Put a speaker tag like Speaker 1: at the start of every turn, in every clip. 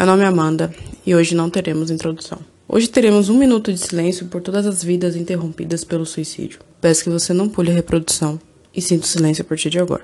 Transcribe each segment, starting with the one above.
Speaker 1: meu nome é Amanda e hoje não teremos introdução. Hoje teremos um minuto de silêncio por todas as vidas interrompidas pelo suicídio. Peço que você não pule a reprodução e sinta o silêncio a partir de agora.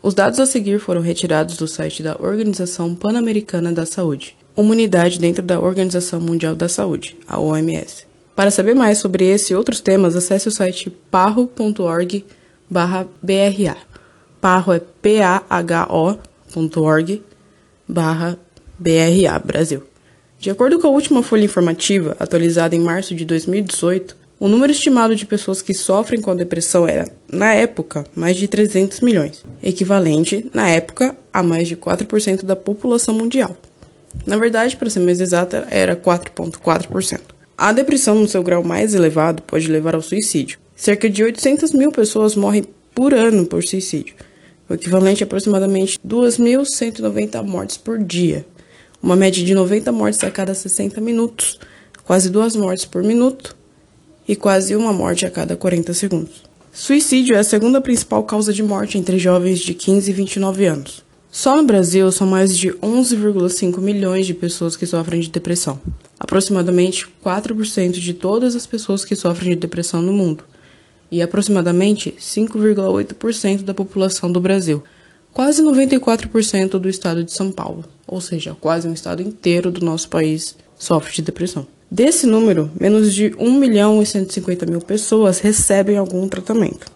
Speaker 1: Os dados a seguir foram retirados do site da Organização Pan-Americana da Saúde, uma unidade dentro da Organização Mundial da Saúde, a OMS. Para saber mais sobre esse e outros temas, acesse o site parro.org BRA. Parro é p-a-h-o.org barra BRA, Brasil. De acordo com a última folha informativa, atualizada em março de 2018, o número estimado de pessoas que sofrem com depressão era, na época, mais de 300 milhões, equivalente, na época, a mais de 4% da população mundial. Na verdade, para ser mais exata, era 4,4%. A depressão, no seu grau mais elevado, pode levar ao suicídio. Cerca de 800 mil pessoas morrem por ano por suicídio, o equivalente a aproximadamente 2.190 mortes por dia, uma média de 90 mortes a cada 60 minutos, quase duas mortes por minuto e quase uma morte a cada 40 segundos. Suicídio é a segunda principal causa de morte entre jovens de 15 e 29 anos. Só no Brasil são mais de 11,5 milhões de pessoas que sofrem de depressão, aproximadamente 4% de todas as pessoas que sofrem de depressão no mundo, e aproximadamente 5,8% da população do Brasil, quase 94% do estado de São Paulo, ou seja, quase um estado inteiro do nosso país sofre de depressão. Desse número, menos de 1 milhão e 150 mil pessoas recebem algum tratamento.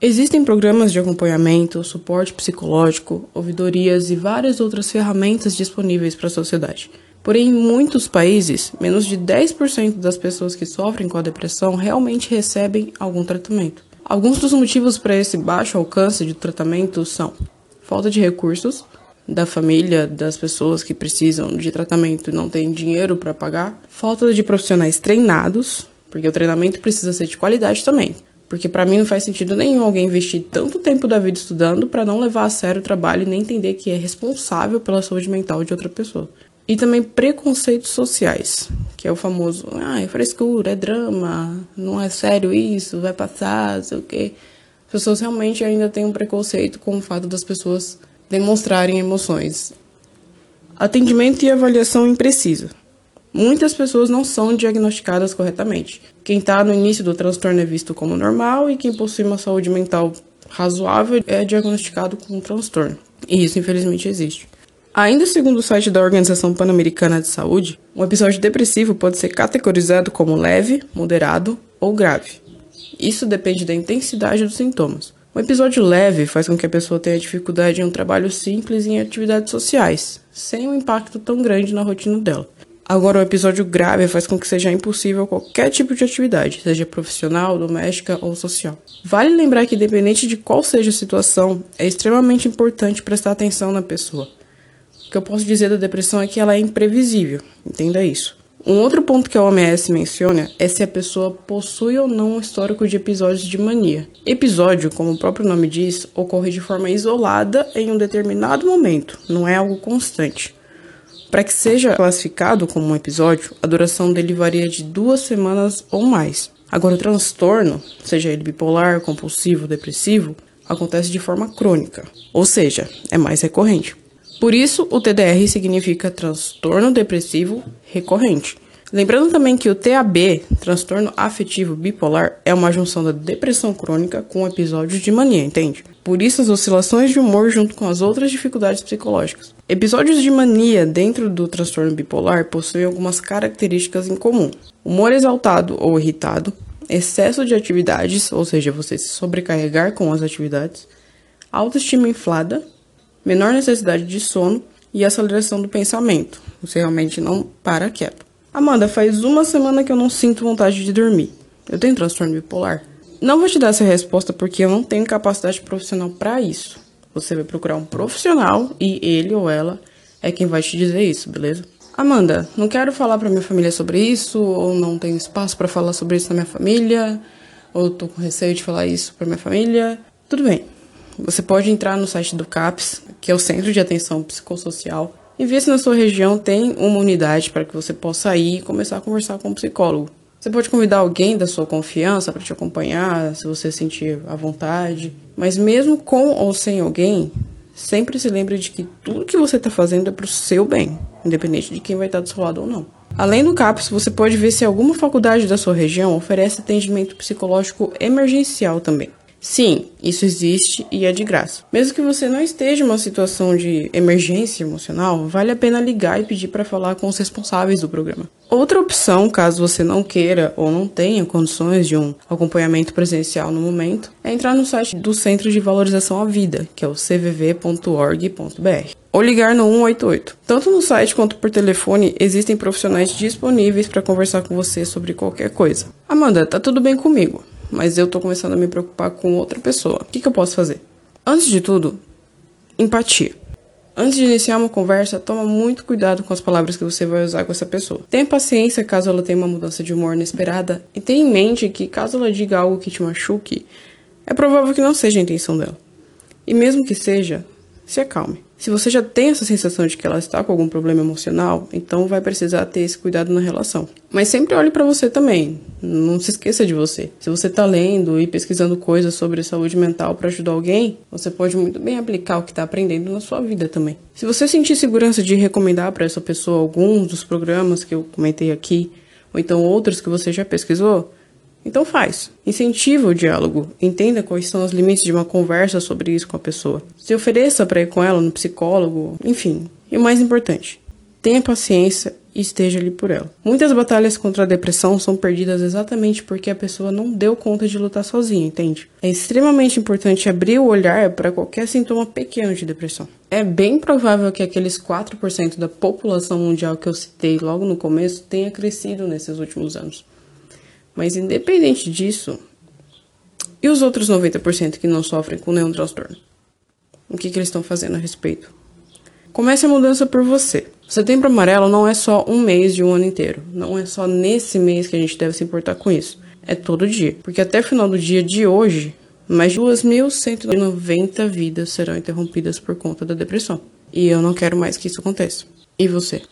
Speaker 1: Existem programas de acompanhamento, suporte psicológico, ouvidorias e várias outras ferramentas disponíveis para a sociedade. Porém, em muitos países, menos de 10% das pessoas que sofrem com a depressão realmente recebem algum tratamento. Alguns dos motivos para esse baixo alcance de tratamento são falta de recursos, da família, das pessoas que precisam de tratamento e não têm dinheiro para pagar, falta de profissionais treinados, porque o treinamento precisa ser de qualidade também. Porque para mim não faz sentido nenhum alguém investir tanto tempo da vida estudando para não levar a sério o trabalho e nem entender que é responsável pela saúde mental de outra pessoa. E também preconceitos sociais, que é o famoso, ah, é frescura, é drama, não é sério isso, vai passar, sei o quê. As pessoas realmente ainda têm um preconceito com o fato das pessoas demonstrarem emoções. Atendimento e avaliação imprecisa. Muitas pessoas não são diagnosticadas corretamente. Quem está no início do transtorno é visto como normal e quem possui uma saúde mental razoável é diagnosticado com um transtorno. E isso, infelizmente, existe. Ainda segundo o site da Organização Pan-Americana de Saúde, um episódio depressivo pode ser categorizado como leve, moderado ou grave. Isso depende da intensidade dos sintomas. Um episódio leve faz com que a pessoa tenha dificuldade em um trabalho simples e em atividades sociais, sem um impacto tão grande na rotina dela. Agora, um episódio grave faz com que seja impossível qualquer tipo de atividade, seja profissional, doméstica ou social. Vale lembrar que, independente de qual seja a situação, é extremamente importante prestar atenção na pessoa. O que eu posso dizer da depressão é que ela é imprevisível, entenda isso. Um outro ponto que a OMS menciona é se a pessoa possui ou não um histórico de episódios de mania. Episódio, como o próprio nome diz, ocorre de forma isolada em um determinado momento, não é algo constante. Para que seja classificado como um episódio, a duração dele varia de duas semanas ou mais. Agora, o transtorno, seja ele bipolar, compulsivo, depressivo, acontece de forma crônica, ou seja, é mais recorrente. Por isso, o TDR significa transtorno depressivo recorrente. Lembrando também que o TAB, transtorno afetivo bipolar, é uma junção da depressão crônica com episódios de mania, entende? Por isso, as oscilações de humor junto com as outras dificuldades psicológicas. Episódios de mania dentro do transtorno bipolar possuem algumas características em comum: humor exaltado ou irritado, excesso de atividades, ou seja, você se sobrecarregar com as atividades, autoestima inflada, menor necessidade de sono e aceleração do pensamento. Você realmente não para quieto. Amanda, faz uma semana que eu não sinto vontade de dormir. Eu tenho transtorno bipolar? Não vou te dar essa resposta porque eu não tenho capacidade profissional para isso. Você vai procurar um profissional e ele ou ela é quem vai te dizer isso, beleza? Amanda, não quero falar para minha família sobre isso, ou não tenho espaço para falar sobre isso na minha família, ou tô com receio de falar isso para minha família. Tudo bem. Você pode entrar no site do CAPS, que é o Centro de Atenção Psicossocial, e ver se na sua região tem uma unidade para que você possa ir e começar a conversar com um psicólogo. Você pode convidar alguém da sua confiança para te acompanhar, se você sentir à vontade. Mas mesmo com ou sem alguém, sempre se lembre de que tudo que você está fazendo é para o seu bem, independente de quem vai estar do seu lado ou não. Além do CAPS, você pode ver se alguma faculdade da sua região oferece atendimento psicológico emergencial também. Sim, isso existe e é de graça. Mesmo que você não esteja em uma situação de emergência emocional, vale a pena ligar e pedir para falar com os responsáveis do programa. Outra opção, caso você não queira ou não tenha condições de um acompanhamento presencial no momento, é entrar no site do Centro de Valorização à Vida, que é o cvv.org.br, ou ligar no 188. Tanto no site quanto por telefone existem profissionais disponíveis para conversar com você sobre qualquer coisa. Amanda, tá tudo bem comigo? Mas eu tô começando a me preocupar com outra pessoa. O que, que eu posso fazer? Antes de tudo, empatia. Antes de iniciar uma conversa, toma muito cuidado com as palavras que você vai usar com essa pessoa. Tenha paciência caso ela tenha uma mudança de humor inesperada e tenha em mente que caso ela diga algo que te machuque, é provável que não seja a intenção dela. E mesmo que seja, se acalme. Se você já tem essa sensação de que ela está com algum problema emocional, então vai precisar ter esse cuidado na relação. Mas sempre olhe para você também. Não se esqueça de você. Se você está lendo e pesquisando coisas sobre saúde mental para ajudar alguém, você pode muito bem aplicar o que está aprendendo na sua vida também. Se você sentir segurança de recomendar para essa pessoa alguns dos programas que eu comentei aqui, ou então outros que você já pesquisou, então faz. Incentiva o diálogo. Entenda quais são os limites de uma conversa sobre isso com a pessoa. Se ofereça para ir com ela no psicólogo, enfim. E o mais importante, tenha paciência e esteja ali por ela. Muitas batalhas contra a depressão são perdidas exatamente porque a pessoa não deu conta de lutar sozinha, entende? É extremamente importante abrir o olhar para qualquer sintoma pequeno de depressão. É bem provável que aqueles 4% da população mundial que eu citei logo no começo tenha crescido nesses últimos anos. Mas independente disso, e os outros 90% que não sofrem com nenhum transtorno? O que, que eles estão fazendo a respeito? Comece a mudança por você. Setembro Amarelo não é só um mês de um ano inteiro. Não é só nesse mês que a gente deve se importar com isso. É todo dia. Porque até o final do dia de hoje, mais de 2.190 vidas serão interrompidas por conta da depressão. E eu não quero mais que isso aconteça. E você?